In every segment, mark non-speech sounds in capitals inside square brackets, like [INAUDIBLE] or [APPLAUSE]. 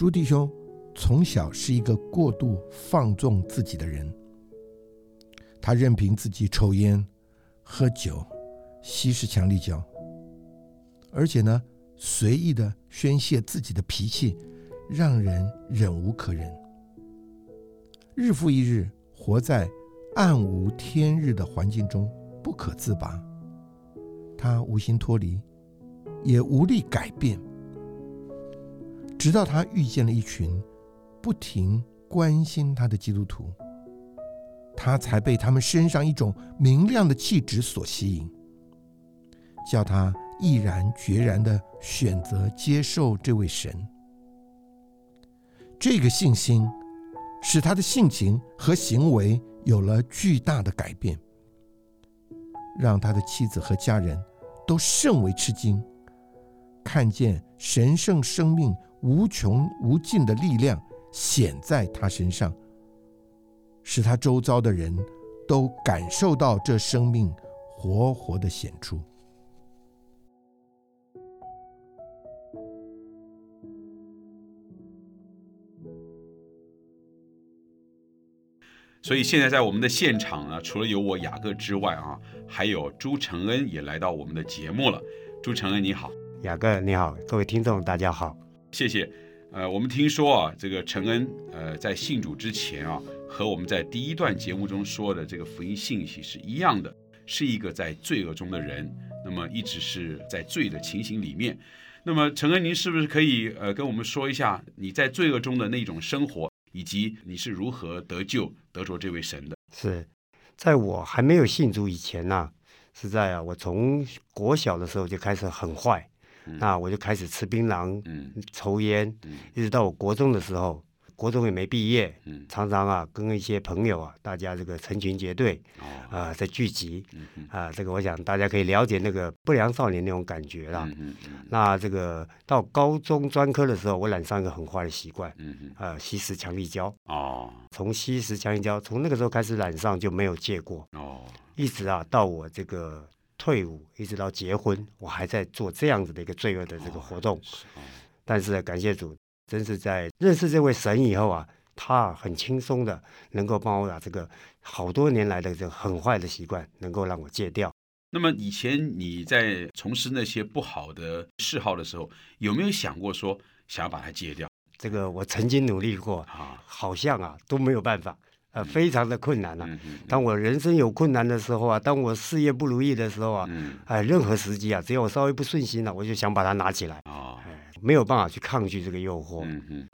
朱弟兄从小是一个过度放纵自己的人，他任凭自己抽烟、喝酒、吸食强力胶，而且呢，随意的宣泄自己的脾气，让人忍无可忍。日复一日，活在暗无天日的环境中，不可自拔。他无心脱离，也无力改变。直到他遇见了一群不停关心他的基督徒，他才被他们身上一种明亮的气质所吸引，叫他毅然决然的选择接受这位神。这个信心使他的性情和行为有了巨大的改变，让他的妻子和家人。都甚为吃惊，看见神圣生命无穷无尽的力量显在他身上，使他周遭的人都感受到这生命活活的显出。所以现在在我们的现场呢，除了有我雅各之外啊，还有朱承恩也来到我们的节目了。朱承恩你好，雅各你好，各位听众大家好，谢谢。呃，我们听说啊，这个承恩呃在信主之前啊，和我们在第一段节目中说的这个福音信息是一样的，是一个在罪恶中的人，那么一直是在罪的情形里面。那么承恩，您是不是可以呃跟我们说一下你在罪恶中的那种生活？以及你是如何得救得着这位神的？是在我还没有信主以前呢，是在啊，我从国小的时候就开始很坏，那我就开始吃槟榔、嗯。抽烟，一直到我国中的时候。国中也没毕业，常常啊跟一些朋友啊，大家这个成群结队，啊在聚集，啊这个我想大家可以了解那个不良少年那种感觉啦。那这个到高中专科的时候，我染上一个很坏的习惯，啊吸食强力胶。哦，从吸食强力胶，从那个时候开始染上就没有戒过。哦，一直啊到我这个退伍，一直到结婚，我还在做这样子的一个罪恶的这个活动。但是感谢主。真是在认识这位神以后啊，他很轻松的能够帮我把这个好多年来的这个很坏的习惯，能够让我戒掉。那么以前你在从事那些不好的嗜好的时候，有没有想过说想要把它戒掉？这个我曾经努力过啊，好像啊都没有办法，呃，非常的困难啊。当我人生有困难的时候啊，当我事业不如意的时候啊，哎，任何时机啊，只要我稍微不顺心了，我就想把它拿起来啊。没有办法去抗拒这个诱惑，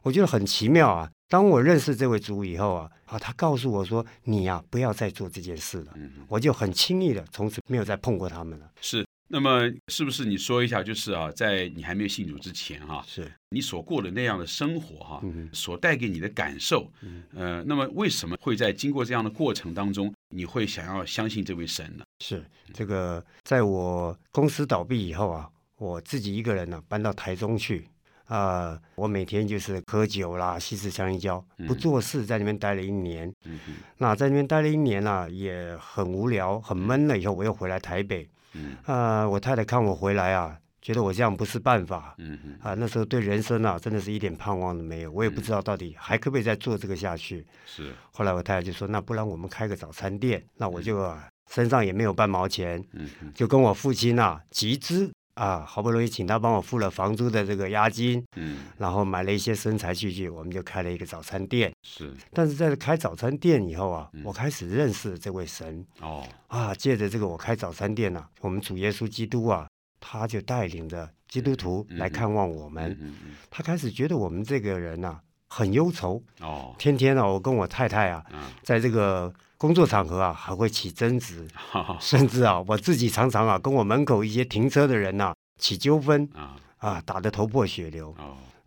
我觉得很奇妙啊。当我认识这位主以后啊，啊，他告诉我说：“你呀，不要再做这件事了。”我就很轻易的从此没有再碰过他们了。是，那么是不是你说一下，就是啊，在你还没有信主之前哈，是你所过的那样的生活哈，所带给你的感受，呃，那么为什么会在经过这样的过程当中，你会想要相信这位神呢？是这个，在我公司倒闭以后啊。我自己一个人呢，搬到台中去，啊，我每天就是喝酒啦，吸食香烟胶，不做事，在那边待了一年。嗯那在那边待了一年呢，也很无聊，很闷了。以后我又回来台北。嗯。啊，我太太看我回来啊，觉得我这样不是办法。嗯啊，那时候对人生啊，真的是一点盼望都没有。我也不知道到底还可不可以再做这个下去。是。后来我太太就说：“那不然我们开个早餐店。”那我就身上也没有半毛钱。嗯就跟我父亲啊集资。啊，好不容易请他帮我付了房租的这个押金，嗯，然后买了一些生财器具，我们就开了一个早餐店。是，但是在开早餐店以后啊，我开始认识这位神。哦，啊，借着这个我开早餐店呢，我们主耶稣基督啊，他就带领着基督徒来看望我们。嗯嗯，他开始觉得我们这个人呐很忧愁。哦，天天呢，我跟我太太啊，在这个。工作场合啊，还会起争执，甚至啊，我自己常常啊，跟我门口一些停车的人呐起纠纷。啊，啊，打得头破血流。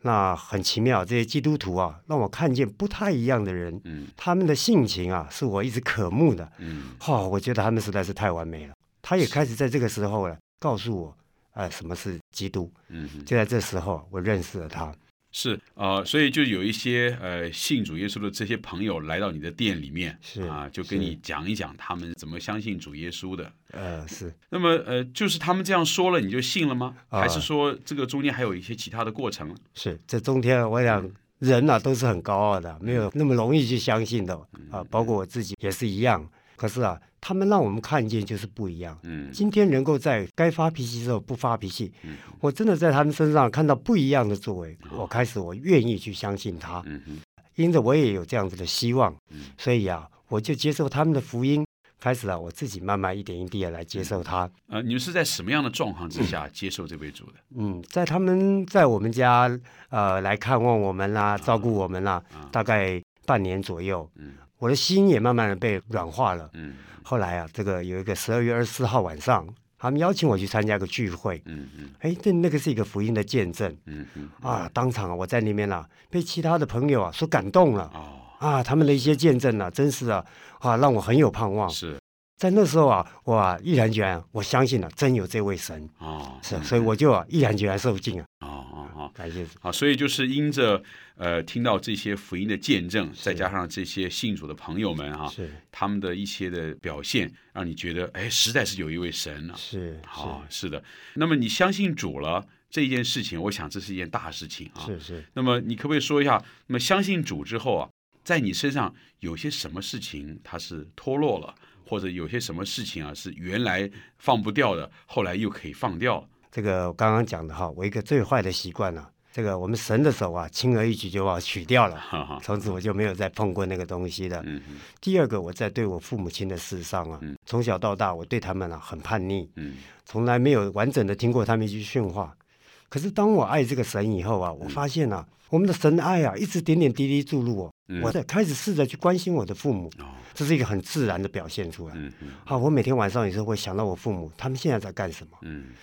那很奇妙，这些基督徒啊，让我看见不太一样的人，嗯，他们的性情啊，是我一直渴慕的，嗯，哈，我觉得他们实在是太完美了。他也开始在这个时候呢，告诉我，呃，什么是基督，嗯，就在这时候，我认识了他。是啊，所以就有一些呃信主耶稣的这些朋友来到你的店里面，是啊，就跟你讲一讲他们怎么相信主耶稣的。呃，是。那么呃，就是他们这样说了，你就信了吗？还是说这个中间还有一些其他的过程？是，这中间我想人呐都是很高傲的，没有那么容易去相信的啊，包括我自己也是一样。可是啊，他们让我们看见就是不一样。嗯，今天能够在该发脾气的时候不发脾气，我真的在他们身上看到不一样的作为。我开始我愿意去相信他，因着我也有这样子的希望，所以啊，我就接受他们的福音。开始啊，我自己慢慢一点一滴的来接受他。呃，你们是在什么样的状况之下接受这位主的？嗯，在他们在我们家呃来看望我们啦，照顾我们啦，大概半年左右。嗯，我的心也慢慢的被软化了。嗯，后来啊，这个有一个十二月二十四号晚上，他们邀请我去参加一个聚会。嗯嗯，哎，这那个是一个福音的见证。嗯嗯，啊，当场我在里面啊，被其他的朋友啊所感动了。哦。啊，他们的一些见证啊，真是啊，啊，让我很有盼望。是在那时候啊，我啊毅然决然，我相信了，真有这位神啊，是，所以我就啊毅然决然受尽啊。哦感谢啊，所以就是因着呃听到这些福音的见证，再加上这些信主的朋友们哈，是他们的一些的表现，让你觉得哎，实在是有一位神啊。是好是的。那么你相信主了这一件事情，我想这是一件大事情啊。是是。那么你可不可以说一下，那么相信主之后啊？在你身上有些什么事情它是脱落了，或者有些什么事情啊是原来放不掉的，后来又可以放掉。这个我刚刚讲的哈，我一个最坏的习惯呢，这个我们神的手啊，轻而易举就把我取掉了，从此我就没有再碰过那个东西了。第二个，我在对我父母亲的事上啊，从小到大我对他们啊很叛逆，从来没有完整的听过他们一句训话。可是当我爱这个神以后啊，我发现啊，我们的神爱啊，一直点点滴滴注入我。我在开始试着去关心我的父母，这是一个很自然的表现出来。好，我每天晚上也是会想到我父母，他们现在在干什么？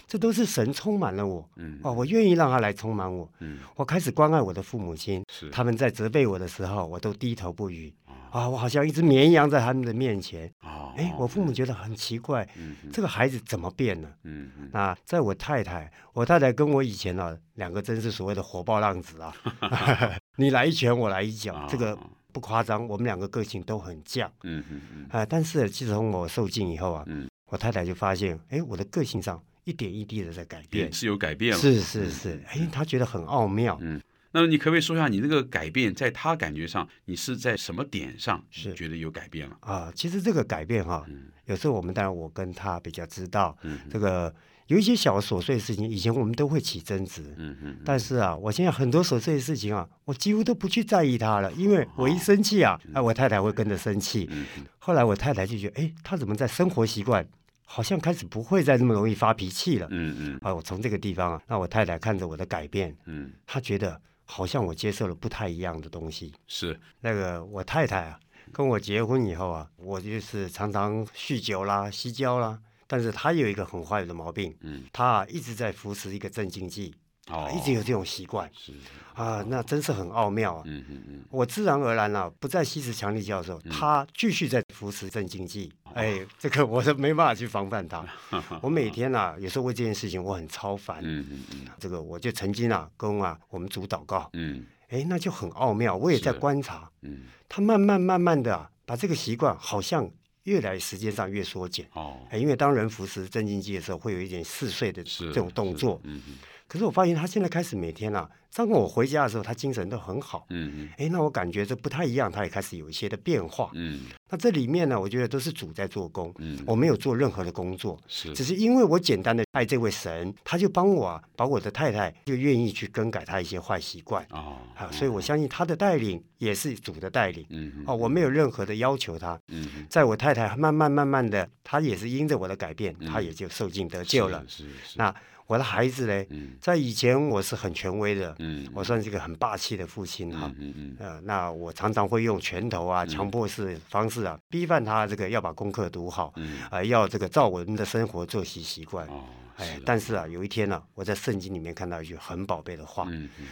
这都是神充满了我。哦，我愿意让他来充满我。我开始关爱我的父母亲，他们在责备我的时候，我都低头不语。啊，我好像一只绵羊在他们的面前。哦，哎，我父母觉得很奇怪，这个孩子怎么变了？嗯嗯。那在我太太，我太太跟我以前呢，两个真是所谓的火爆浪子啊。[LAUGHS] 你来一拳，我来一脚，这个不夸张。我们两个个性都很犟。嗯嗯嗯。啊，但是自从我受尽以后啊，我太太就发现，哎，我的个性上一点一滴的在改变，是有改变了。是是是，哎，她觉得很奥妙。嗯。那么你可不可以说一下，你这个改变在他感觉上，你是在什么点上是觉得有改变了？啊，其实这个改变哈，有时候我们当然我跟他比较知道，这个有一些小琐碎的事情，以前我们都会起争执，嗯嗯，但是啊，我现在很多琐碎的事情啊，我几乎都不去在意他了，因为我一生气啊，哎，我太太会跟着生气。后来我太太就觉得，哎，他怎么在生活习惯好像开始不会再那么容易发脾气了？嗯嗯，啊，我从这个地方啊，那我太太看着我的改变，嗯，她觉得。好像我接受了不太一样的东西。是那个我太太啊，跟我结婚以后啊，我就是常常酗酒啦、吸胶啦。但是她有一个很坏的毛病，嗯，她一直在服食一个镇静剂。哦，一直有这种习惯，是啊，那真是很奥妙啊。嗯嗯嗯，我自然而然了，不再吸食强力胶的时候，他继续在服食镇静剂。哎，这个我是没办法去防范他。[LAUGHS] 我每天啊，有时候为这件事情我很超烦。嗯嗯嗯，这个我就曾经啊，跟啊我们组祷告。嗯，哎，那就很奥妙。我也在观察。嗯，他慢慢慢慢的把这个习惯好像越来时间上越缩减。哦，哎，因为当人服食镇静剂的时候，会有一点嗜睡的这种动作。嗯嗯。可是我发现他现在开始每天啊，当我回家的时候，他精神都很好。嗯嗯。哎，那我感觉这不太一样，他也开始有一些的变化。嗯。那这里面呢，我觉得都是主在做工。嗯。我没有做任何的工作。是。只是因为我简单的爱这位神，他就帮我啊，把我的太太就愿意去更改他一些坏习惯。哦。啊，所以我相信他的带领也是主的带领。嗯。哦，我没有任何的要求他。嗯。在我太太慢慢慢慢的，他也是因着我的改变，他也就受尽得救了。是是。那。我的孩子呢，在以前我是很权威的，我算是一个很霸气的父亲哈。呃，那我常常会用拳头啊、强迫式方式啊，逼犯他这个要把功课读好，啊，要这个照我们的生活作息习惯。哎，但是啊，有一天呢，我在圣经里面看到一句很宝贝的话，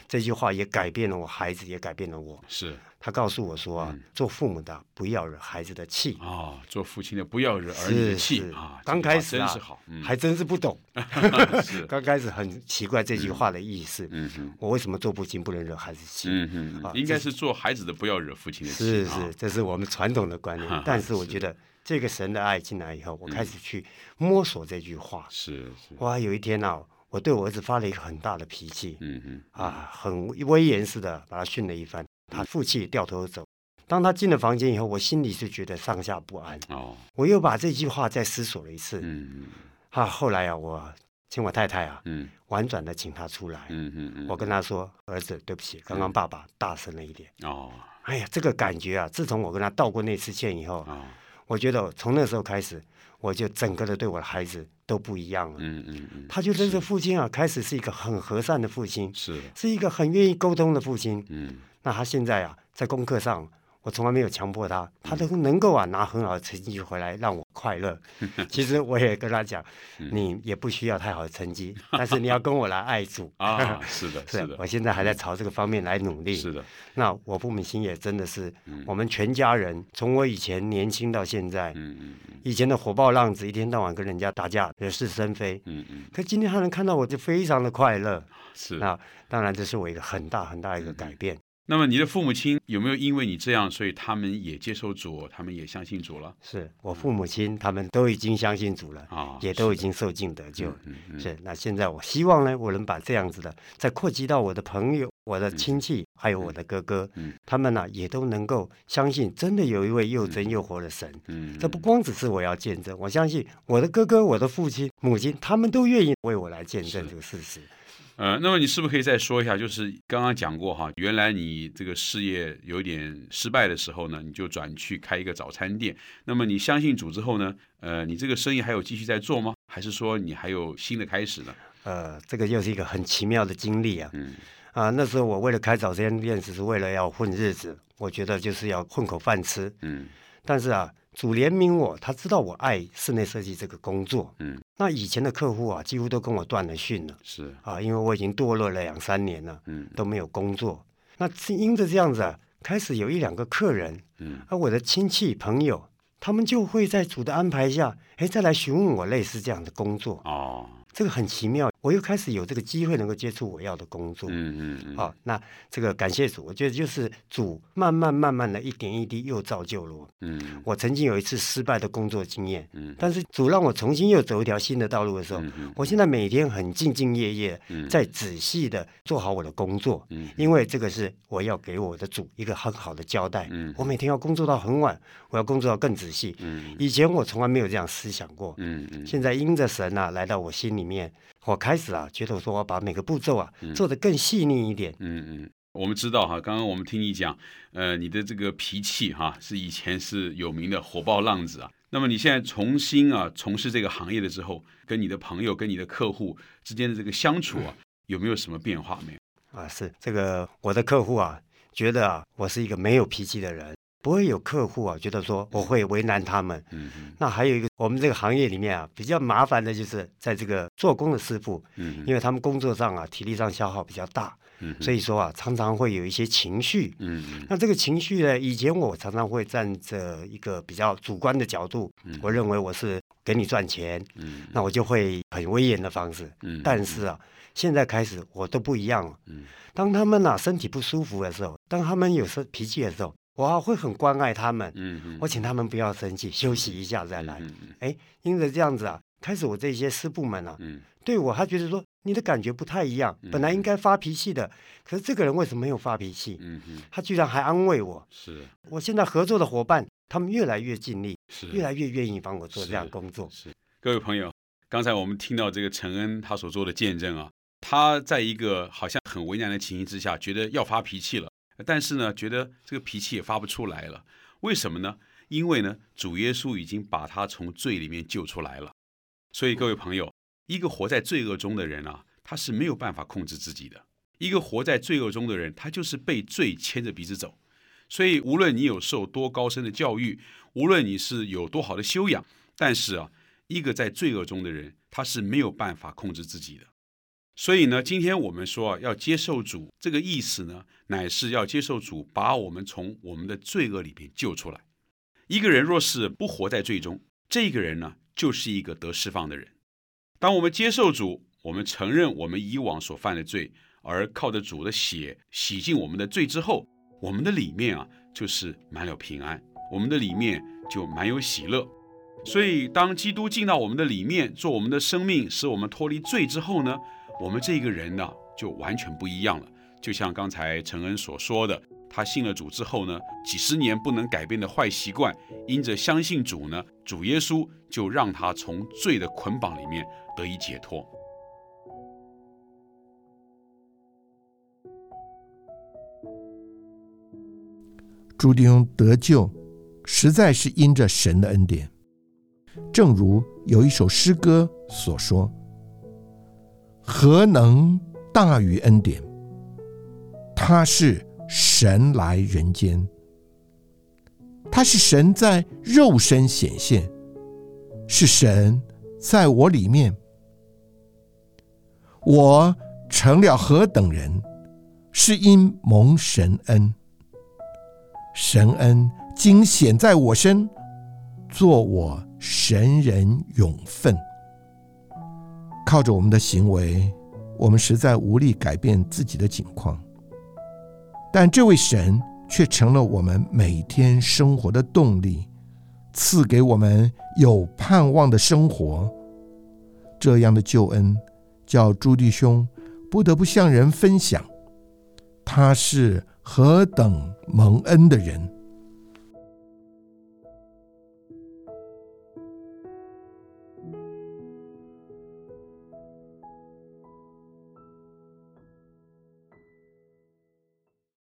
这句话也改变了我孩子，也改变了我。是。他告诉我说啊，做父母的不要惹孩子的气啊，做父亲的不要惹儿子的气啊。刚开始真是好，还真是不懂。[LAUGHS] [LAUGHS] 刚开始很奇怪这句话的意思。嗯哼，我为什么做父亲不能惹孩子气？嗯哼，应该是做孩子的不要惹父亲的气。是是，这是我们传统的观念。但是我觉得这个神的爱进来以后，我开始去摸索这句话。是是。哇，有一天呢。我对我儿子发了一个很大的脾气，嗯嗯啊，很威严似的把他训了一番，他负气掉头走。当他进了房间以后，我心里是觉得上下不安。哦，我又把这句话再思索了一次。嗯嗯啊，后来啊，我请我太太啊，嗯婉转的请他出来。嗯嗯嗯，我跟他说：“儿子，对不起，刚刚爸爸大声了一点。哦哎呀，这个感觉啊，自从我跟他道过那次歉以后，哦我觉得从那时候开始，我就整个的对我的孩子都不一样了。嗯嗯嗯，他就认识父亲啊，开始是一个很和善的父亲，是，是一个很愿意沟通的父亲。嗯那他现在啊，在功课上，我从来没有强迫他，他都能够啊拿很好的成绩回来让我快乐。[LAUGHS] 其实我也跟他讲，嗯你也不需要太好的成绩，[LAUGHS] 但是你要跟我来爱主。啊，是的，[LAUGHS] 是是的，我现在还在朝这个方面来努力。是的，那我父母亲也真的是嗯我们全家人，从我以前年轻到现在，嗯嗯以前的火爆浪子，一天到晚跟人家打架，惹是生非。嗯嗯，可今天他能看到我，就非常的快乐。是。那当然，这是我一个很大很大的一个改变。那么你的父母亲有没有因为你这样，所以他们也接受主，他们也相信主了是我父母亲，他们都已经相信主了，啊？也都已经受尽得救。嗯嗯是，那现在我希望呢，我能把这样子的，再扩及到我的朋友、我的亲戚，还有我的哥哥，嗯他们呢、也都能够相信，真的有一位又真又活的神。嗯，这不光只是我要见证，我相信我的哥哥、我的父亲、母亲，他们都愿意为我来见证这个事实。呃，那么你是不是可以再说一下？就是刚刚讲过哈，原来你这个事业有点失败的时候呢，你就转去开一个早餐店。那么你相信主之后呢，呃，你这个生意还有继续在做吗？还是说你还有新的开始呢？呃，这个又是一个很奇妙的经历啊！嗯啊，那时候我为了开早餐店，只是为了要混日子，我觉得就是要混口饭吃。嗯但是啊，主怜悯我，他知道我爱室内设计这个工作。嗯，那以前的客户啊，几乎都跟我断了讯了是啊，因为我已经堕落了两三年了，嗯都没有工作。那是因着这样子啊，开始有一两个客人，嗯而我的亲戚朋友，他们就会在主的安排下，哎，再来询问我类似这样的工作。哦这个很奇妙，我又开始有这个机会能够接触我要的工作。嗯嗯嗯好、那这个感谢主，我觉得就是主慢慢慢慢的一点一滴又造就了我。嗯我曾经有一次失败的工作经验，嗯但是主让我重新又走一条新的道路的时候，我现在每天很兢兢业业，嗯在仔细的做好我的工作，嗯因为这个是我要给我的主一个很好的交代。嗯我每天要工作到很晚，我要工作到更仔细。嗯以前我从来没有这样思想过，嗯嗯现在因着神啊来到我心里面，我开始啊觉得说我要把每个步骤啊嗯做得更细腻一点。嗯嗯，我们知道哈，刚刚我们听你讲，呃，你的这个脾气哈，是以前是有名的火爆浪子啊。那么你现在重新啊从事这个行业了之后，跟你的朋友、跟你的客户之间的这个相处啊，有没有什么变化没有？啊，是这个我的客户啊，觉得啊我是一个没有脾气的人，不会有客户啊觉得说我会为难他们。嗯嗯。那还有一个，我们这个行业里面啊比较麻烦的就是在这个做工的师傅，嗯。因为他们工作上啊体力上消耗比较大，嗯所以说啊常常会有一些情绪。嗯嗯。那这个情绪呢，以前我常常会站着一个比较主观的角度，我认为我是给你赚钱，嗯。那我就会很威严的方式。嗯，但是啊，现在开始我都不一样了。嗯。当他们呐、身体不舒服的时候，当他们有时候脾气的时候，我啊会很关爱他们，嗯嗯，我请他们不要生气，休息一下再来。嗯嗯哎，因着这样子啊，开始我这些师部们啊，嗯。对我他觉得说你的感觉不太一样，本来应该发脾气的，可是这个人为什么没有发脾气？嗯嗯，他居然还安慰我。是。我现在合作的伙伴，他们越来越尽力，是。越来越愿意帮我做这样工作。是，各位朋友，刚才我们听到这个陈恩他所做的见证啊，他在一个好像很为难的情形之下，觉得要发脾气了，但是呢，觉得这个脾气也发不出来了。为什么呢？因为呢，主耶稣已经把他从罪里面救出来了。所以各位朋友，一个活在罪恶中的人啊，他是没有办法控制自己的。一个活在罪恶中的人，他就是被罪牵着鼻子走。所以，无论你有受多高深的教育，无论你是有多好的修养，但是啊，一个在罪恶中的人，他是没有办法控制自己的。所以呢，今天我们说啊，要接受主，这个意思呢，乃是要接受主，把我们从我们的罪恶里边救出来。一个人若是不活在罪中，这个人呢，就是一个得释放的人。当我们接受主，我们承认我们以往所犯的罪，而靠着主的血洗净我们的罪之后，我们的里面啊，就是满了平安，我们的里面就满有喜乐。所以，当基督进到我们的里面，做我们的生命，使我们脱离罪之后呢，我们这个人呢就完全不一样了。就像刚才陈恩所说的，他信了主之后呢，几十年不能改变的坏习惯，因着相信主呢，主耶稣就让他从罪的捆绑里面得以解脱。朱弟兄得救，实在是因着神的恩典。正如有一首诗歌所说：“何能大于恩典？他是神来人间，他是神在肉身显现，是神在我里面。我成了何等人，是因蒙神恩。”神恩今显在我身，做我神人永分。靠着我们的行为，我们实在无力改变自己的境况，但这位神却成了我们每天生活的动力，赐给我们有盼望的生活。这样的救恩，叫朱弟兄不得不向人分享。他是。何等蒙恩的人！